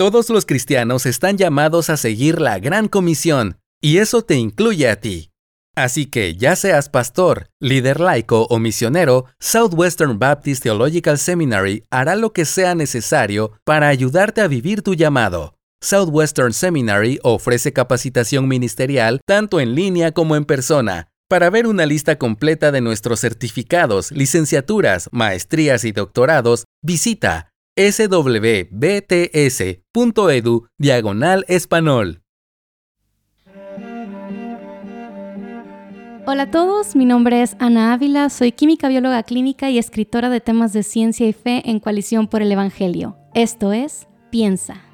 Todos los cristianos están llamados a seguir la gran comisión, y eso te incluye a ti. Así que, ya seas pastor, líder laico o misionero, Southwestern Baptist Theological Seminary hará lo que sea necesario para ayudarte a vivir tu llamado. Southwestern Seminary ofrece capacitación ministerial tanto en línea como en persona. Para ver una lista completa de nuestros certificados, licenciaturas, maestrías y doctorados, visita swbts.edu diagonal español. Hola a todos, mi nombre es Ana Ávila, soy química bióloga clínica y escritora de temas de ciencia y fe en Coalición por el Evangelio. Esto es Piensa.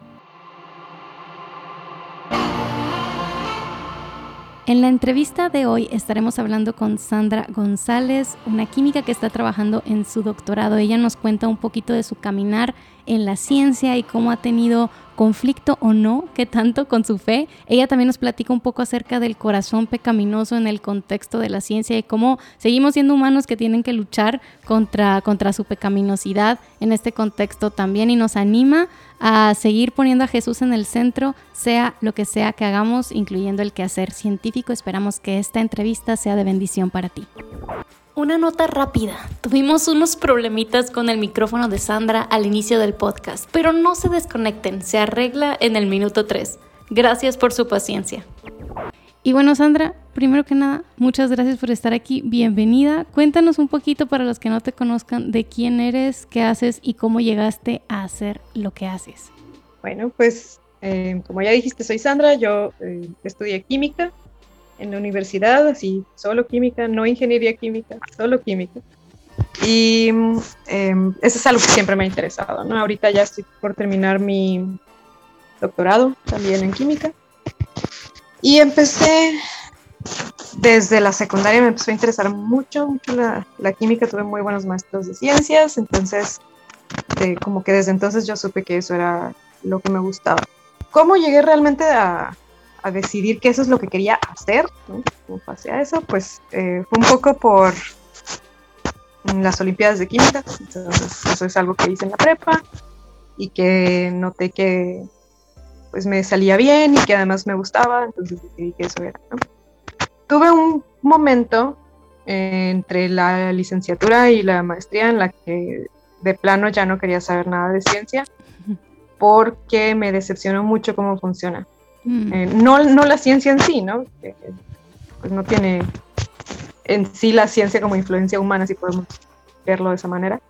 En la entrevista de hoy estaremos hablando con Sandra González, una química que está trabajando en su doctorado. Ella nos cuenta un poquito de su caminar en la ciencia y cómo ha tenido conflicto o no, que tanto con su fe. Ella también nos platica un poco acerca del corazón pecaminoso en el contexto de la ciencia y cómo seguimos siendo humanos que tienen que luchar contra, contra su pecaminosidad en este contexto también y nos anima a seguir poniendo a Jesús en el centro, sea lo que sea que hagamos, incluyendo el quehacer científico. Esperamos que esta entrevista sea de bendición para ti. Una nota rápida. Tuvimos unos problemitas con el micrófono de Sandra al inicio del podcast, pero no se desconecten, se arregla en el minuto 3. Gracias por su paciencia. Y bueno, Sandra, primero que nada, muchas gracias por estar aquí. Bienvenida. Cuéntanos un poquito para los que no te conozcan de quién eres, qué haces y cómo llegaste a hacer lo que haces. Bueno, pues eh, como ya dijiste, soy Sandra, yo eh, estudié química en la universidad, así, solo química, no ingeniería química, solo química. Y em, eso es algo que siempre me ha interesado, ¿no? Ahorita ya estoy por terminar mi doctorado también en química. Y empecé desde la secundaria, me empezó a interesar mucho, mucho la, química, tuve muy buenos maestros de ciencias, entonces como que desde entonces yo supe que eso era lo que me gustaba. ¿Cómo llegué realmente a, decidir que eso es lo que quería hacer, ¿no? Como pasé a eso, pues eh, fue un poco por las Olimpiadas de Química, entonces eso es algo que hice en la prepa y que noté que pues me salía bien y que además me gustaba, entonces decidí que eso era. Tuve un momento entre la licenciatura y la maestría en la que de plano ya no quería saber nada de ciencia porque me decepcionó mucho cómo funciona. Mm. Eh, no, no la ciencia en sí, ¿no? pues no tiene en sí la ciencia como influencia humana, si podemos verlo de esa manera,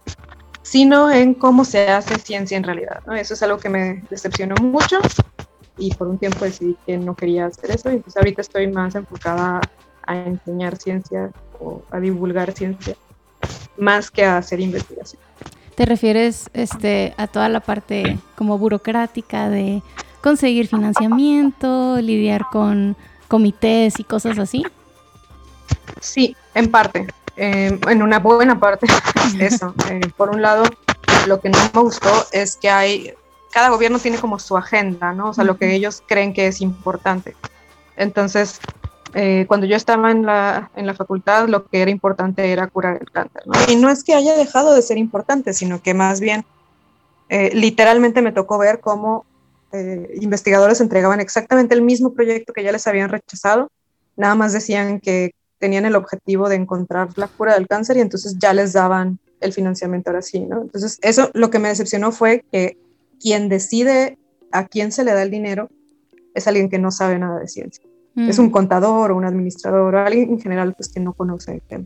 sino en cómo se hace ciencia en realidad. ¿no? Eso es algo que me decepcionó mucho y por un tiempo decidí que no quería hacer eso y pues ahorita estoy más enfocada a enseñar ciencia o a divulgar ciencia más que a hacer investigación. ¿Te refieres este, a toda la parte como burocrática de conseguir financiamiento, lidiar con comités y cosas así? Sí, en parte, eh, en una buena parte, eso. Eh, por un lado, lo que no me gustó es que hay, cada gobierno tiene como su agenda, ¿no? O sea, lo que ellos creen que es importante. Entonces, eh, cuando yo estaba en la, en la facultad, lo que era importante era curar el cáncer, ¿no? Y no es que haya dejado de ser importante, sino que más bien, literalmente me tocó ver cómo eh, investigadores entregaban exactamente el mismo proyecto que ya les habían rechazado, nada más decían que tenían el objetivo de encontrar la cura del cáncer y entonces ya les daban el financiamiento ahora sí, ¿no? Entonces, eso lo que me decepcionó fue que quien decide a quién se le da el dinero es alguien que no sabe nada de ciencia. Es un mm. contador o un administrador o alguien en general pues que no conoce el tema.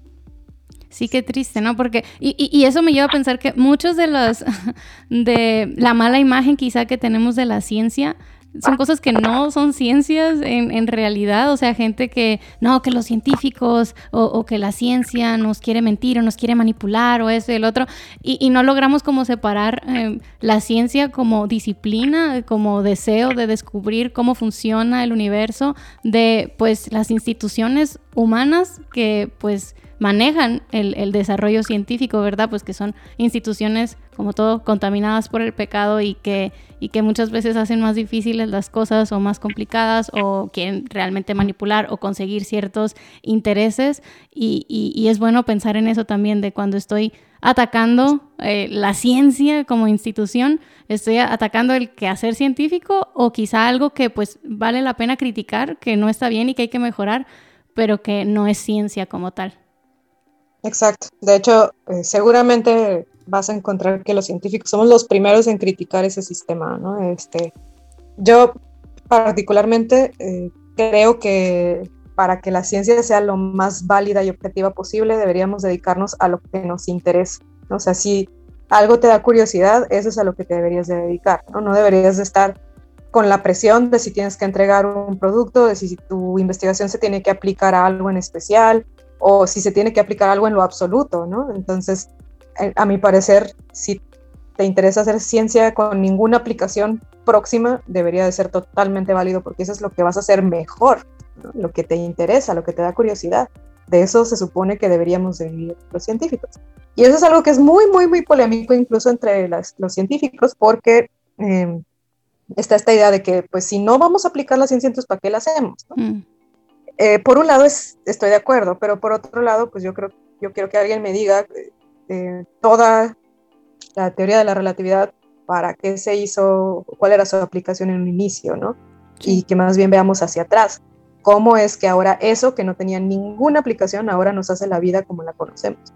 Sí, qué triste, ¿no? Porque, y, y, eso me lleva a pensar que muchos de los, de la mala imagen quizá que tenemos de la ciencia, son cosas que no son ciencias en, realidad, o sea, gente que, no, que los científicos o, que la ciencia nos quiere mentir o nos quiere manipular o eso y el otro, y, no logramos como separar eh, la ciencia como disciplina, como deseo de descubrir cómo funciona el universo de, pues, las instituciones humanas que, pues, manejan el, desarrollo científico, ¿verdad? Pues que son instituciones como todo, contaminadas por el pecado y que, y que muchas veces hacen más difíciles las cosas o más complicadas o quieren realmente manipular o conseguir ciertos intereses. Y, y, es bueno pensar en eso también, de cuando estoy atacando eh, la ciencia como institución, estoy atacando el quehacer científico o quizá algo que pues vale la pena criticar, que no está bien y que hay que mejorar, pero que no es ciencia como tal. Exacto. De hecho, eh, seguramente vas a encontrar que los científicos somos los primeros en criticar ese sistema, ¿no? Este, yo particularmente eh, creo que para que la ciencia sea lo más válida y objetiva posible, deberíamos dedicarnos a lo que nos interesa. O sea, si algo te da curiosidad, eso es a lo que te deberías de dedicar, ¿no? No deberías de estar con la presión de si tienes que entregar un producto, de si tu investigación se tiene que aplicar a algo en especial o si se tiene que aplicar algo en lo absoluto, ¿no? Entonces, a mi parecer, si te interesa hacer ciencia con ninguna aplicación próxima, debería de ser totalmente válido porque eso es lo que vas a hacer mejor, lo que te interesa, lo que te da curiosidad. De eso se supone que deberíamos de vivir los científicos. Y eso es algo que es muy, muy, muy polémico incluso entre los científicos porque em, está esta idea de que, pues, si no vamos a aplicar la ciencia, entonces, ¿para qué la hacemos? Mm. Eh, por un lado es, estoy de acuerdo, pero por otro lado, pues yo creo, yo quiero que alguien me diga eh, toda la teoría de la relatividad, para qué se hizo, cuál era su aplicación en un inicio, ¿no? Y que más bien veamos hacia atrás. ¿Cómo es que ahora eso que no tenía ninguna aplicación ahora nos hace la vida como la conocemos?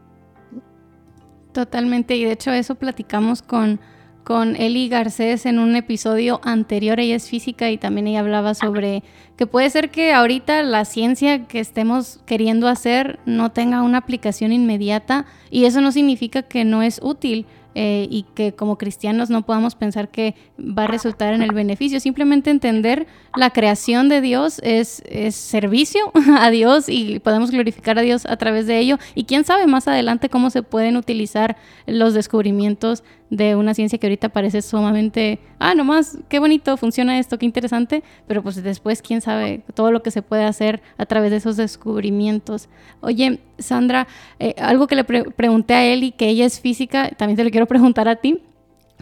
Totalmente, y de hecho eso platicamos con con Eli Garcés en un episodio anterior. Ella es física y también ella hablaba sobre que puede ser que ahorita la ciencia que estemos queriendo hacer no tenga una aplicación inmediata y eso no significa que no es útil. Eh, y que como cristianos no podamos pensar que va a resultar en el beneficio. Simplemente entender la creación de Dios es, es servicio a Dios y podemos glorificar a Dios a través de ello. Y quién sabe más adelante cómo se pueden utilizar los descubrimientos de una ciencia que ahorita parece sumamente, ah, nomás, qué bonito, funciona esto, qué interesante, pero pues después quién sabe todo lo que se puede hacer a través de esos descubrimientos. Oye, Sandra, eh, algo que le pregunté a Eli, que ella es física, también te lo quiero preguntar a ti,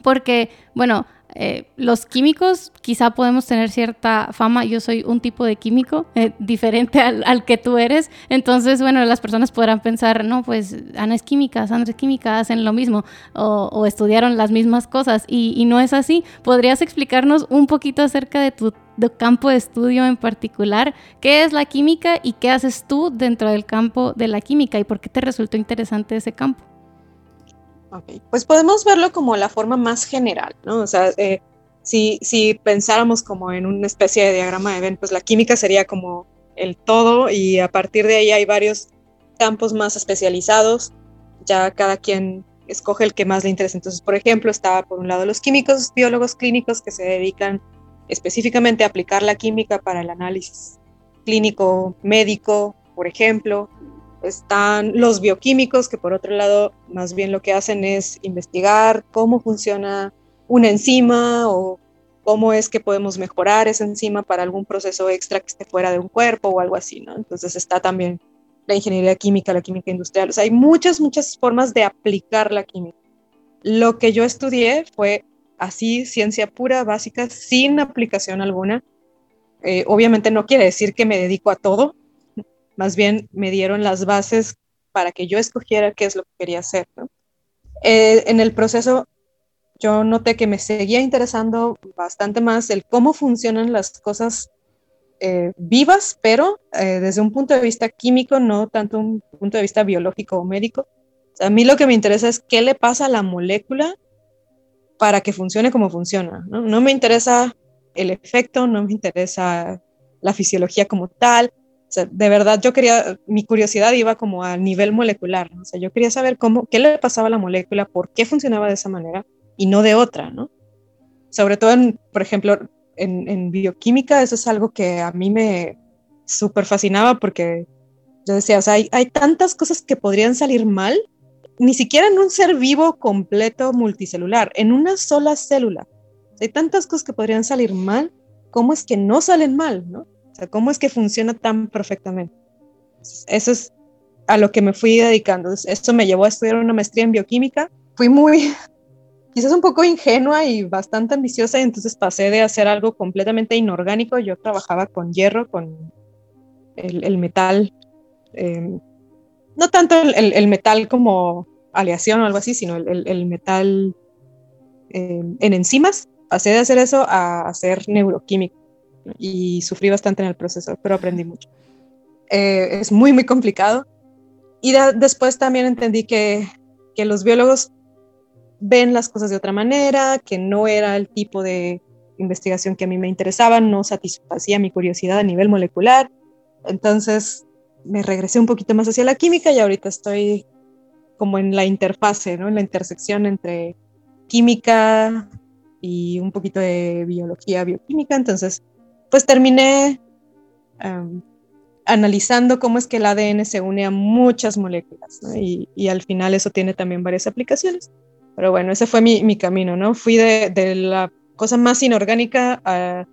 porque, bueno, eh, los químicos quizá podemos tener cierta fama, yo soy un tipo de químico eh, diferente al, que tú eres, entonces bueno, las personas podrán pensar, no, pues Ana es química, Sandra es química, hacen lo mismo o, estudiaron las mismas cosas y, no es así. ¿Podrías explicarnos un poquito acerca de tu campo de estudio en particular? ¿Qué es la química y qué haces tú dentro del campo de la química y por qué te resultó interesante ese campo? Pues podemos verlo como la forma más general, ¿no? O sea, eh, si, si pensáramos como en una especie de diagrama de Venn, pues la química sería como el todo y a partir de ahí hay varios campos más especializados, ya cada quien escoge el que más le interesa. Entonces, por ejemplo, está por un lado los químicos, biólogos clínicos que se dedican específicamente a aplicar la química para el análisis clínico médico, por ejemplo, están los bioquímicos, que por otro lado más bien lo que hacen es investigar cómo funciona una enzima o cómo es que podemos mejorar esa enzima para algún proceso extra que esté fuera de un cuerpo o algo así, ¿no? Entonces está también la ingeniería química, la química industrial. O sea, hay muchas, muchas formas de aplicar la química. Lo que yo estudié fue así, ciencia pura, básica, sin aplicación alguna. Eh, obviamente no quiere decir que me dedico a todo, más bien me dieron las bases para que yo escogiera qué es lo que quería hacer. Eh, en el proceso yo noté que me seguía interesando bastante más el cómo funcionan las cosas eh, vivas, pero eh, desde un punto de vista químico, no tanto un punto de vista biológico o médico. a mí lo que me interesa es qué le pasa a la molécula para que funcione como funciona. ¿no? no me interesa el efecto, no me interesa la fisiología como tal, de verdad yo quería, mi curiosidad iba como a nivel molecular, o sea, yo quería saber cómo, qué le pasaba a la molécula, por qué funcionaba de esa manera y no de otra, ¿no? Sobre todo, en, por ejemplo, en, bioquímica, eso es algo que a mí me súper fascinaba porque yo decía, o sea, hay tantas cosas que podrían salir mal, ni siquiera en un ser vivo completo multicelular, en una sola célula. Hay tantas cosas que podrían salir mal, ¿cómo es que no salen mal, no? O sea, ¿cómo es que funciona tan perfectamente? Eso es a lo que me fui dedicando. Esto me llevó a estudiar una maestría en bioquímica. Fui muy, quizás un poco ingenua y bastante ambiciosa, y entonces pasé de hacer algo completamente inorgánico. Yo trabajaba con hierro, con el, metal, em, no tanto el, metal como aleación o algo así, sino el, metal em, en enzimas. Pasé de hacer eso a hacer neuroquímica y sufrí bastante en el proceso, pero aprendí mucho. Eh, es muy, muy complicado. Y después también entendí que, que los biólogos ven las cosas de otra manera, que no era el tipo de investigación que a mí me interesaba, no satisfacía mi curiosidad a nivel molecular. Entonces me regresé un poquito más hacia la química y ahorita estoy como en la interfase, ¿no? en la intersección entre química y un poquito de biología, bioquímica. Entonces, pues terminé analizando cómo es que el ADN se une a muchas moléculas y, y, al final eso tiene también varias aplicaciones. Pero bueno, ese fue mi, mi camino, ¿no? Fui de, de, la cosa más inorgánica a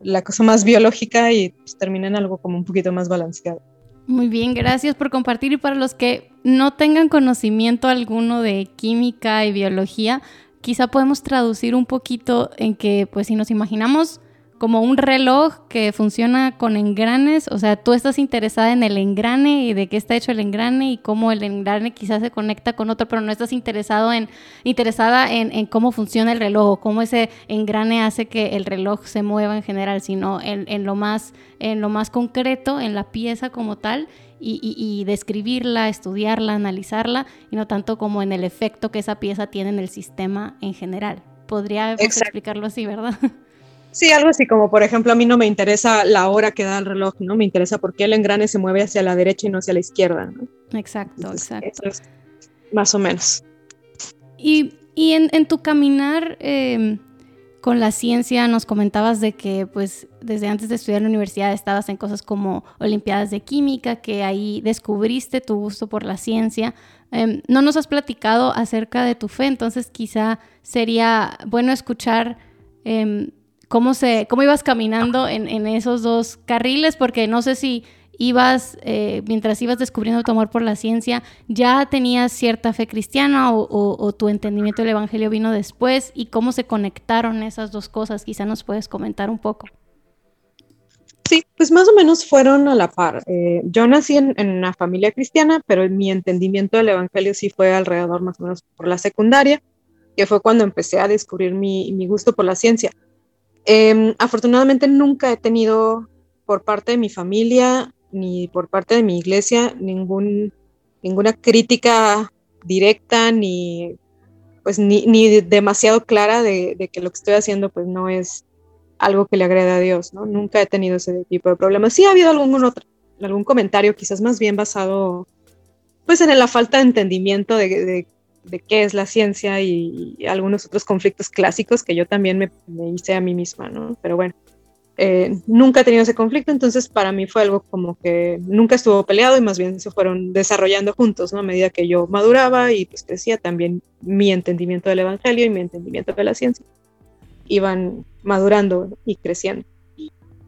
la cosa más biológica y pues, terminé en algo como un poquito más balanceado. Muy bien, gracias por compartir y para los que no tengan conocimiento alguno de química y biología, quizá podemos traducir un poquito en que pues si nos imaginamos como un reloj que funciona con engranes, o sea, tú estás interesada en el engrane y de qué está hecho el engrane y cómo el engrane quizás se conecta con otro, pero no estás interesado en, interesada en, cómo funciona el reloj o cómo ese engrane hace que el reloj se mueva en general, sino en, lo, más, en lo más concreto, en la pieza como tal. Y, describirla, estudiarla, analizarla, y no tanto como en el efecto que esa pieza tiene en el sistema en general. Podría explicarlo así, ¿verdad? Sí, algo así como, por ejemplo, a mí no me interesa la hora que da el reloj, ¿no? Me interesa por qué el engrane se mueve hacia la derecha y no hacia la izquierda, ¿no? Exacto, exacto. más o menos. Y, en, tu caminar em, con la ciencia nos comentabas de que, pues, desde antes de estudiar en la universidad estabas en cosas como Olimpiadas de Química, que ahí descubriste tu gusto por la ciencia. Em, no nos has platicado acerca de tu fe, entonces quizá sería bueno escuchar... Em, cómo, se, cómo ibas caminando en, en esos dos carriles, porque no sé si ibas, eh, mientras ibas descubriendo tu amor por la ciencia, ya tenías cierta fe cristiana o, o, tu entendimiento del Evangelio vino después y cómo se conectaron esas dos cosas. Quizá nos puedes comentar un poco. Sí, pues más o menos fueron a la par. Eh, yo nací en, en, una familia cristiana, pero mi entendimiento del Evangelio sí fue alrededor más o menos por la secundaria, que fue cuando empecé a descubrir mi, mi gusto por la ciencia. Em, afortunadamente nunca he tenido por parte de mi familia ni por parte de mi iglesia ningún, ninguna crítica directa ni pues ni, ni demasiado clara de, que lo que estoy haciendo pues no es algo que le agrade a Dios, ¿no? Nunca he tenido ese tipo de problemas. Sí ha habido algún otro, algún comentario quizás más bien basado pues en la falta de entendimiento de de qué es la ciencia y, algunos otros conflictos clásicos que yo también me, hice a mí misma, ¿no? Pero bueno, eh, nunca he tenido ese conflicto, entonces para mí fue algo como que nunca estuvo peleado y más bien se fueron desarrollando juntos, ¿no? A medida que yo maduraba y pues crecía también mi entendimiento del Evangelio y mi entendimiento de la ciencia iban madurando y creciendo.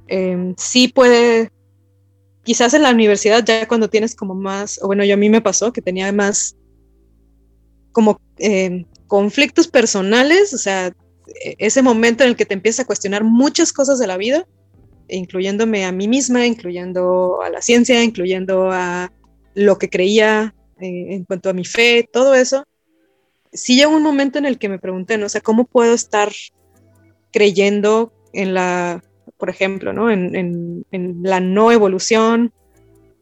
Em, sí puede, quizás en la universidad ya cuando tienes como más, o bueno, yo a mí me pasó que tenía más como eh, conflictos personales, o sea, e-, ese momento en el que te empiezas a cuestionar muchas cosas de la vida, incluyéndome a mí misma, incluyendo a la ciencia, incluyendo a lo que creía eh, en cuanto a mi fe, todo eso. Sí llegó un momento en el que me pregunté, ¿no? O sea, ¿cómo puedo estar creyendo en la, por ejemplo, ¿no? En, en, en la no evolución,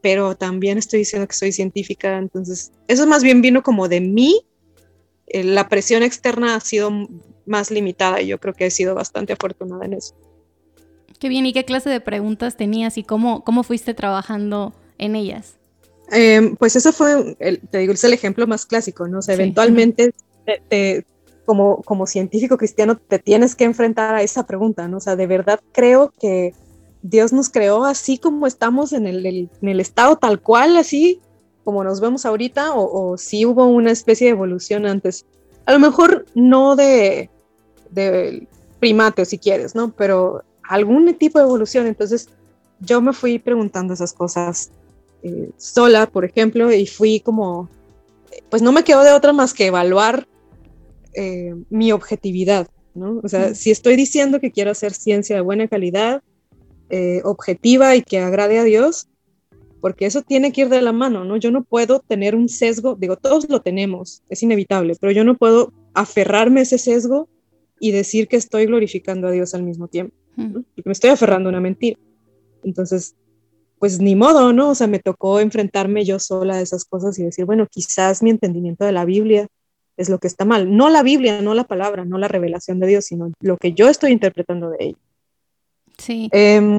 pero también estoy diciendo que soy científica, entonces eso más bien vino como de mí la presión externa ha sido más limitada y yo creo que he sido bastante afortunada en eso. Qué bien, ¿y qué clase de preguntas tenías y cómo, cómo fuiste trabajando en ellas? Em, pues eso fue, te digo, es el ejemplo más clásico, ¿no? O sea, eventualmente, como, como científico cristiano, te tienes que enfrentar a esa pregunta, ¿no? O sea, de verdad creo que Dios nos creó así como estamos en el, en el estado tal cual, así como nos vemos ahorita o, si hubo una especie de evolución antes. A lo mejor no de, de primate, si quieres, ¿no? Pero algún tipo de evolución. Entonces yo me fui preguntando esas cosas eh, sola, por ejemplo, y fui como, pues no me quedó de otra más que evaluar eh, mi objetividad, ¿no? O sea, si estoy diciendo que quiero hacer ciencia de buena calidad, eh, objetiva y que agrade a Dios, porque eso tiene que ir de la mano, ¿no? Yo no puedo tener un sesgo, digo, todos lo tenemos, es inevitable, pero yo no puedo aferrarme a ese sesgo y decir que estoy glorificando a Dios al mismo tiempo, porque me estoy aferrando a una mentira. Entonces, pues ni modo, ¿no? O sea, me tocó enfrentarme yo sola a esas cosas y decir, bueno, quizás mi entendimiento de la Biblia es lo que está mal. No la Biblia, no la palabra, no la revelación de Dios, sino lo que yo estoy interpretando de ella. Sí. Em,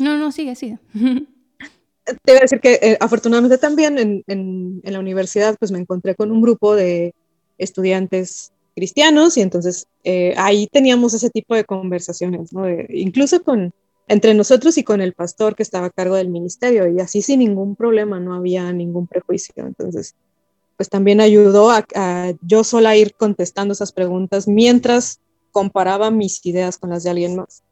no, no, sigue, sigue. Te voy a decir que eh, afortunadamente también en, en, la universidad pues me encontré con un grupo de estudiantes cristianos y entonces eh, ahí teníamos ese tipo de conversaciones, ¿no? incluso con entre nosotros y con el pastor que estaba a cargo del ministerio y así sin ningún problema, no había ningún prejuicio. Entonces, pues también ayudó a, a yo sola ir contestando esas preguntas mientras comparaba mis ideas con las de alguien más.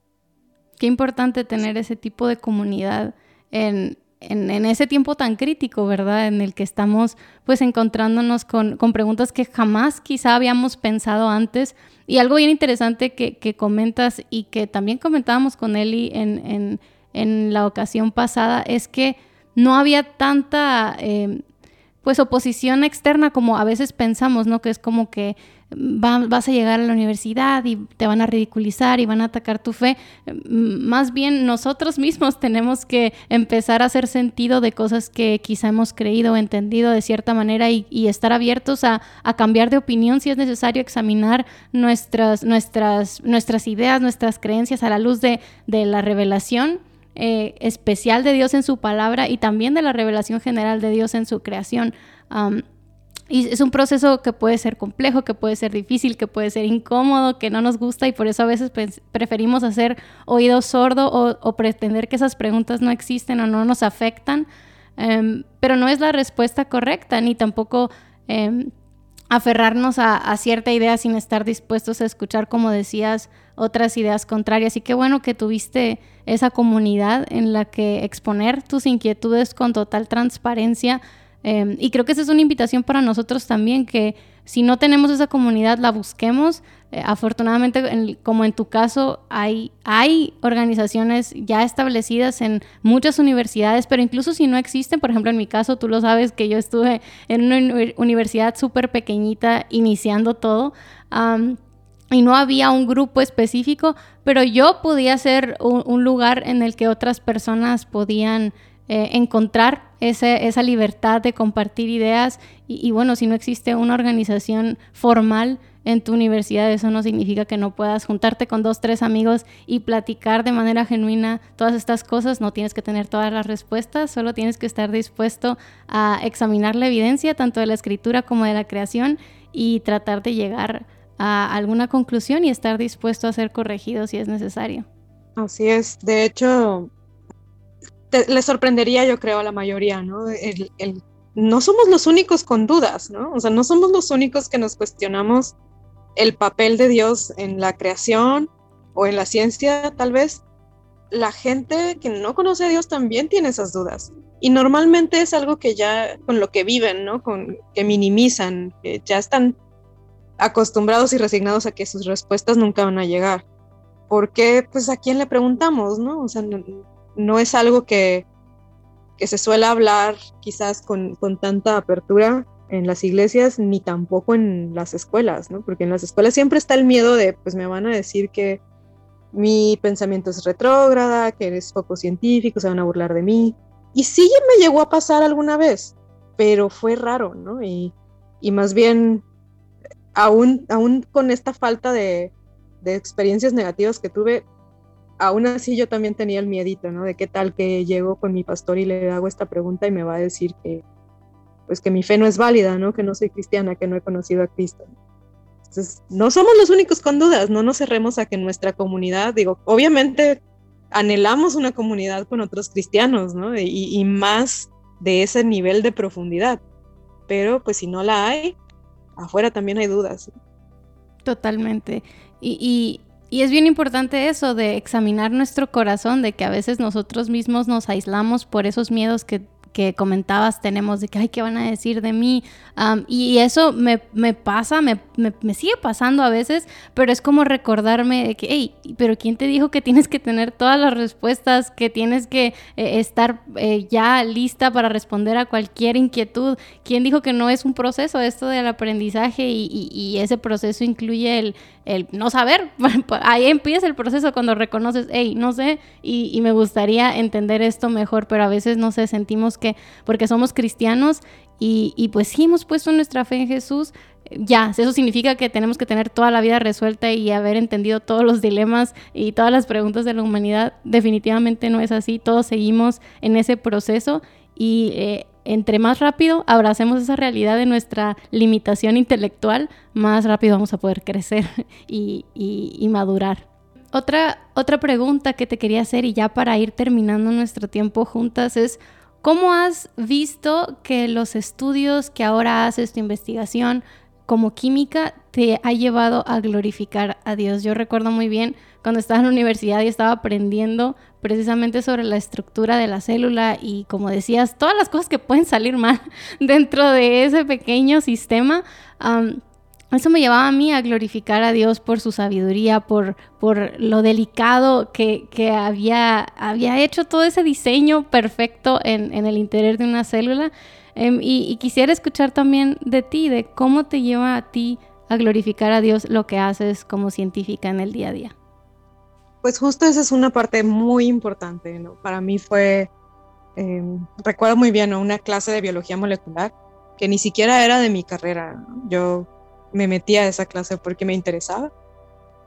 Qué importante tener ese tipo de comunidad en, ese tiempo tan crítico, ¿verdad? En el que estamos pues encontrándonos con, preguntas que jamás quizá habíamos pensado antes. Y algo bien interesante que, comentas y que también comentábamos con Eli en, la ocasión pasada es que no había tanta eh, pues oposición externa como a veces pensamos, ¿no? Que es como que vas a llegar a la universidad y te van a ridiculizar y van a atacar tu fe. Más bien nosotros mismos tenemos que empezar a hacer sentido de cosas que quizá hemos creído o entendido de cierta manera y, estar abiertos a, cambiar de opinión si es necesario, examinar nuestras, nuestras, nuestras ideas, nuestras creencias a la luz de, la revelación. Eh, especial de Dios en su palabra y también de la revelación general de Dios en su creación. Y es un proceso que puede ser complejo, que puede ser difícil, que puede ser incómodo, que no nos gusta y por eso a veces preferimos hacer oído sordo o, pretender que esas preguntas no existen o no nos afectan. Em, pero no es la respuesta correcta, ni tampoco em, aferrarnos a, cierta idea sin estar dispuestos a escuchar, como decías, otras ideas contrarias. Y qué bueno que tuviste esa comunidad en la que exponer tus inquietudes con total transparencia Em, y creo que esa es una invitación para nosotros también, que si no tenemos esa comunidad, la busquemos. Eh, afortunadamente, como en tu caso, hay, hay organizaciones ya establecidas en muchas universidades, pero incluso si no existen, por ejemplo, en mi caso, tú lo sabes que yo estuve en una universidad súper pequeñita iniciando todo. y no había un grupo específico, pero yo podía ser un lugar en el que otras personas podían eh, encontrar esa libertad de compartir ideas y, bueno, si no existe una organización formal en tu universidad, eso no significa que no puedas juntarte con dos, tres amigos y platicar de manera genuina todas estas cosas. No tienes que tener todas las respuestas, solo tienes que estar dispuesto a examinar la evidencia, tanto de la escritura como de la creación, y tratar de llegar a alguna conclusión y estar dispuesto a ser corregido si es necesario. Así es. De hecho, le sorprendería, yo creo, a la mayoría, ¿no? no somos los únicos con dudas, ¿no? O sea, no somos los únicos que nos cuestionamos el papel de Dios en la creación o en la ciencia, tal vez. La gente que no conoce a Dios también tiene esas dudas. Y normalmente es algo que ya con lo que viven, ¿no? Con, que minimizan, que ya están acostumbrados y resignados a que sus respuestas nunca van a llegar. Porque, pues, ¿a quién le preguntamos, no? O sea, no es algo que, se suele hablar quizás con, tanta apertura en las iglesias ni tampoco en las escuelas, ¿no? Porque en las escuelas siempre está el miedo de, pues me van a decir que mi pensamiento es retrógrada, que eres poco científico, se van a burlar de mí. Y sí me llegó a pasar alguna vez, pero fue raro, ¿no? Y, más bien, aún, aún con esta falta de, de experiencias negativas que tuve, aún así yo también tenía el miedito, ¿no? De qué tal que llego con mi pastor y le hago esta pregunta y me va a decir que, pues que mi fe no es válida, ¿no? Que no soy cristiana, que no he conocido a Cristo. Entonces, no somos los únicos con dudas, no nos cerremos a que nuestra comunidad, digo, obviamente anhelamos una comunidad con otros cristianos, ¿no? Y, más de ese nivel de profundidad. Pero pues si no la hay, afuera también hay dudas. Totalmente. Y, y es bien importante eso de examinar nuestro corazón, de que a veces nosotros mismos nos aislamos por esos miedos que, que comentabas tenemos de que, ay, ¿qué van a decir de mí? y eso me, pasa, me, sigue pasando a veces, pero es como recordarme de que, hey, pero ¿quién te dijo que tienes que tener todas las respuestas, que tienes que eh, estar eh, ya lista para responder a cualquier inquietud? ¿Quién dijo que no es un proceso esto del aprendizaje y, ese proceso incluye el, el no saber? Ahí empieza el proceso cuando reconoces, hey, no sé, y, y me gustaría entender esto mejor, pero a veces no sé, sentimos que porque somos cristianos y, pues sí hemos puesto nuestra fe en Jesús, ya, eso significa que tenemos que tener toda la vida resuelta y haber entendido todos los dilemas y todas las preguntas de la humanidad. Definitivamente no es así, todos seguimos en ese proceso y eh, entre más rápido abracemos esa realidad de nuestra limitación intelectual, más rápido vamos a poder crecer y, madurar. Otra, otra pregunta que te quería hacer y ya para ir terminando nuestro tiempo juntas es, ¿Cómo has visto que los estudios que ahora haces, tu investigación como química, te ha llevado a glorificar a Dios? Yo recuerdo muy bien cuando estaba en la universidad y estaba aprendiendo precisamente sobre la estructura de la célula y como decías, todas las cosas que pueden salir mal dentro de ese pequeño sistema eso me llevaba a mí a glorificar a Dios por su sabiduría, por, por lo delicado que, había, había hecho todo ese diseño perfecto en, el interior de una célula. Em, y, quisiera escuchar también de ti, de cómo te lleva a ti a glorificar a Dios lo que haces como científica en el día a día. Pues justo esa es una parte muy importante. Para mí fue, em, recuerdo muy bien, una clase de biología molecular que ni siquiera era de mi carrera. Yo me metí a esa clase porque me interesaba.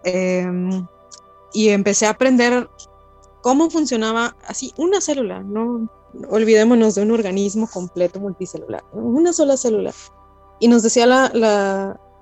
Em, y empecé a aprender cómo funcionaba así una célula, no olvidémonos de un organismo completo multicelular, una sola célula. Y nos decía la,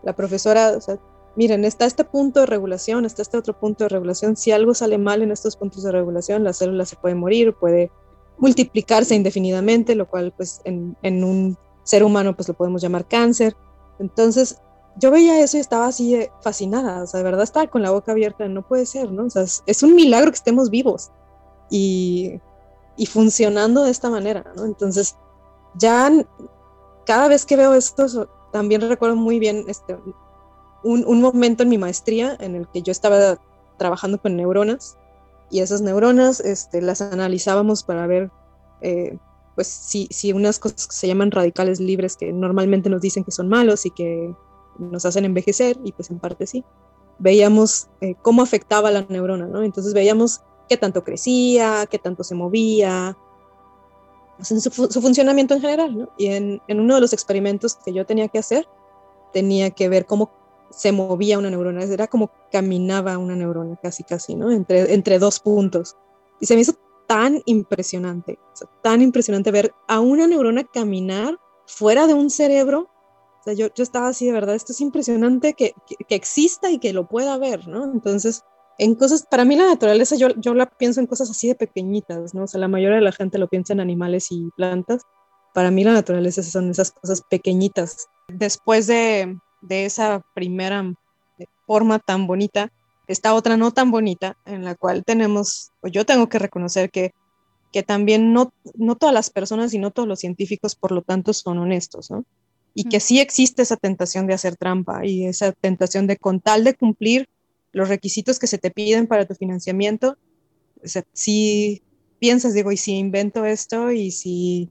la, profesora, o sea, miren, está este punto de regulación, está este otro punto de regulación, si algo sale mal en estos puntos de regulación, la célula se puede morir, puede multiplicarse indefinidamente, lo cual pues en, un ser humano pues lo podemos llamar cáncer. Entonces, yo veía eso y estaba así fascinada, o sea, de verdad estaba con la boca abierta, no puede ser, ¿no? O sea, es, un milagro que estemos vivos y, y, funcionando de esta manera, ¿no? Entonces, ya cada vez que veo esto, también recuerdo muy bien este, un, un, momento en mi maestría en el que yo estaba trabajando con neuronas y esas neuronas este, las analizábamos para ver, eh, pues, si, si unas cosas que se llaman radicales libres que normalmente nos dicen que son malos y que nos hacen envejecer, y pues en parte sí, veíamos eh, cómo afectaba la neurona, ¿no? Entonces veíamos qué tanto crecía, qué tanto se movía, su, funcionamiento en general, ¿no? Y en, uno de los experimentos que yo tenía que hacer, tenía que ver cómo se movía una neurona, era como caminaba una neurona, casi, casi, ¿no? Entre, entre dos puntos. Y se me hizo tan impresionante, tan impresionante ver a una neurona caminar fuera de un cerebro o sea, yo, yo estaba así, de verdad, esto es impresionante que, que, exista y que lo pueda ver, ¿no? Entonces, en cosas, para mí la naturaleza, yo, yo la pienso en cosas así de pequeñitas, ¿no? O sea, la mayoría de la gente lo piensa en animales y plantas. Para mí la naturaleza son esas cosas pequeñitas. Después de, de esa primera forma tan bonita, está otra no tan bonita, en la cual tenemos, o yo tengo que reconocer que, que también no, no todas las personas y no todos los científicos, por lo tanto, son honestos, ¿no? y que sí existe esa tentación de hacer trampa y esa tentación de con tal de cumplir los requisitos que se te piden para tu financiamiento, si piensas, digo, y si invento esto y si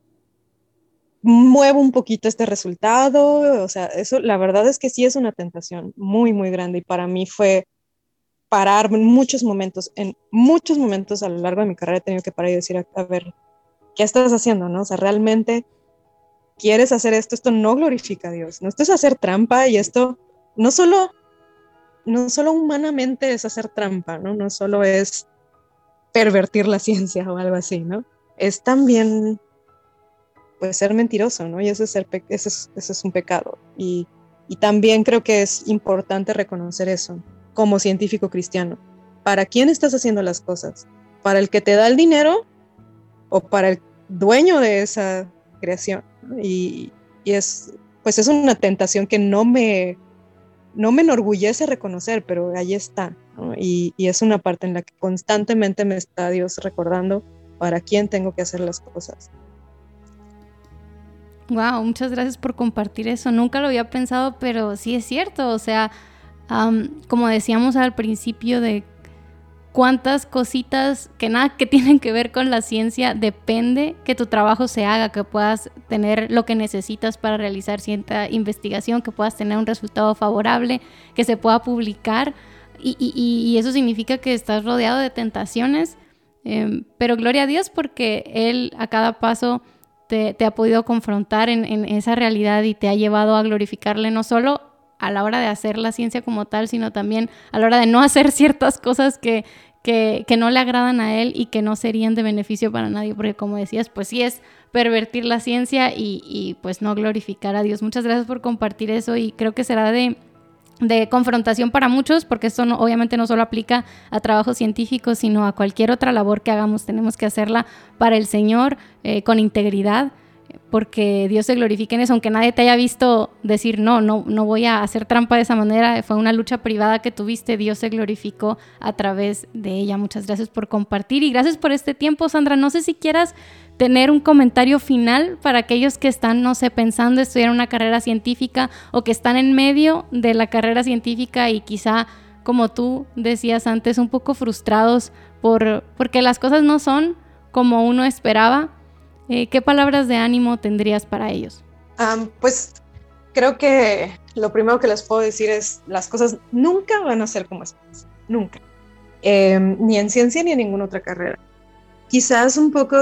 muevo un poquito este resultado, o sea, eso la verdad es que sí es una tentación muy, muy grande y para mí fue parar en muchos momentos, en muchos momentos a lo largo de mi carrera he tenido que parar y decir, a, ver, ¿qué estás haciendo? ¿No? O sea, realmente quieres hacer esto, esto no glorifica a Dios, ¿no? Esto es hacer trampa y esto no solo, no solo humanamente es hacer trampa, ¿no? No solo es pervertir la ciencia o algo así, ¿no? Es también, pues, ser mentiroso, ¿no? Y eso es, ser, eso es, un pecado. Y, y también creo que es importante reconocer eso como científico cristiano. ¿Para quién estás haciendo las cosas? ¿Para el que te da el dinero o para el dueño de esa creación? Y, es, pues es una tentación que no me, no me enorgullece reconocer, pero ahí está. Y, es una parte en la que constantemente me está Dios recordando para quién tengo que hacer las cosas. Wow, muchas gracias por compartir eso. Nunca lo había pensado, pero sí es cierto. O sea, como decíamos al principio de cuántas cositas que nada que tienen que ver con la ciencia depende que tu trabajo se haga, que puedas tener lo que necesitas para realizar cierta investigación, que puedas tener un resultado favorable, que se pueda publicar. Y, eso significa que estás rodeado de tentaciones, em, pero gloria a Dios porque Él a cada paso te, ha podido confrontar en, esa realidad y te ha llevado a glorificarle no solo a la hora de hacer la ciencia como tal, sino también a la hora de no hacer ciertas cosas que, que, no le agradan a él y que no serían de beneficio para nadie, porque como decías, pues sí es pervertir la ciencia y, y pues no glorificar a Dios. Muchas gracias por compartir eso y creo que será de de confrontación para muchos, porque esto obviamente no solo aplica a trabajos científicos, sino a cualquier otra labor que hagamos. Tenemos que hacerla para el Señor, eh, con integridad, porque Dios se glorifique en eso, aunque nadie te haya visto decir, no, no, no voy a hacer trampa de esa manera, fue una lucha privada que tuviste, Dios se glorificó a través de ella. Muchas gracias por compartir y gracias por este tiempo, Sandra. No sé si quieras tener un comentario final para aquellos que están, no sé, pensando estudiar una carrera científica o que están en medio de la carrera científica y quizá, como tú decías antes, un poco frustrados por, porque las cosas no son como uno esperaba. Eh, ¿Qué palabras de ánimo tendrías para ellos? pues creo que lo primero que les puedo decir es las cosas nunca van a ser como esperas, nunca. Em, ni en ciencia ni en ninguna otra carrera. Quizás un poco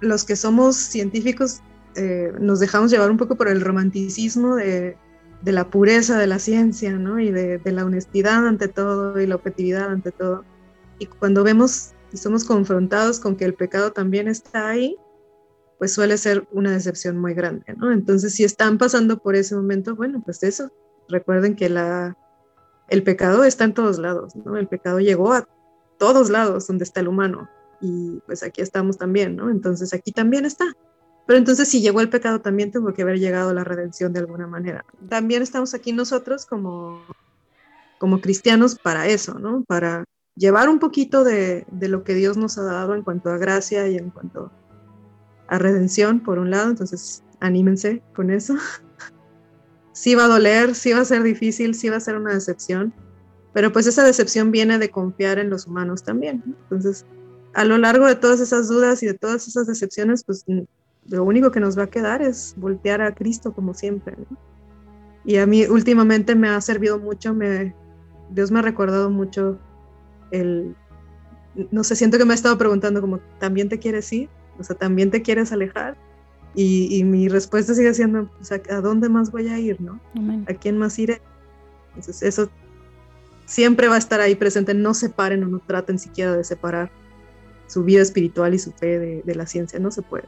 los que somos científicos eh, nos dejamos llevar un poco por el romanticismo de, la pureza de la ciencia, ¿no? Y de, la honestidad ante todo y la objetividad ante todo. Y cuando vemos y somos confrontados con que el pecado también está ahí, pues suele ser una decepción muy grande, ¿no? Entonces, si están pasando por ese momento, bueno, pues eso, recuerden que la, el pecado está en todos lados, ¿no? El pecado llegó a todos lados donde está el humano, y pues aquí estamos también, ¿no? Entonces aquí también está. Pero entonces si llegó el pecado también tuvo que haber llegado la redención de alguna manera. También estamos aquí nosotros como, como cristianos para eso, ¿no? Para llevar un poquito de, de lo que Dios nos ha dado en cuanto a gracia y en cuanto a redención, por un lado. Entonces anímense con eso. sí va a doler, sí va a ser difícil, sí va a ser una decepción. Pero pues esa decepción viene de confiar en los humanos también. Entonces, a lo largo de todas esas dudas y de todas esas decepciones, pues lo único que nos va a quedar es voltear a Cristo como siempre. Y a mí últimamente me ha servido mucho, me, Dios me ha recordado mucho el, no sé, siento que me ha estado preguntando como, ¿también te quieres ir? O sea, ¿también te quieres alejar? Y, mi respuesta sigue siendo, pues, ¿a, dónde más voy a ir? ¿no? ¿A quién más iré? Entonces eso siempre va a estar ahí presente, no separen o no traten siquiera de separar su vida espiritual y su fe de, la ciencia. No se puede.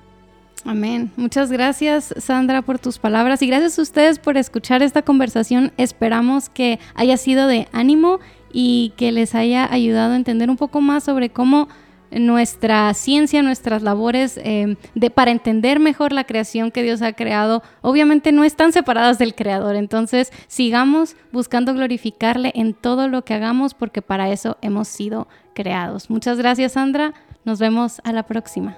Amén. Muchas gracias, Sandra, por tus palabras y gracias a ustedes por escuchar esta conversación. Esperamos que haya sido de ánimo y que les haya ayudado a entender un poco más sobre cómo nuestra ciencia, nuestras labores em, de, para entender mejor la creación que Dios ha creado, obviamente no están separadas del Creador. Entonces, sigamos buscando glorificarle en todo lo que hagamos porque para eso hemos sido creados. Muchas gracias, Sandra. Nos vemos a la próxima.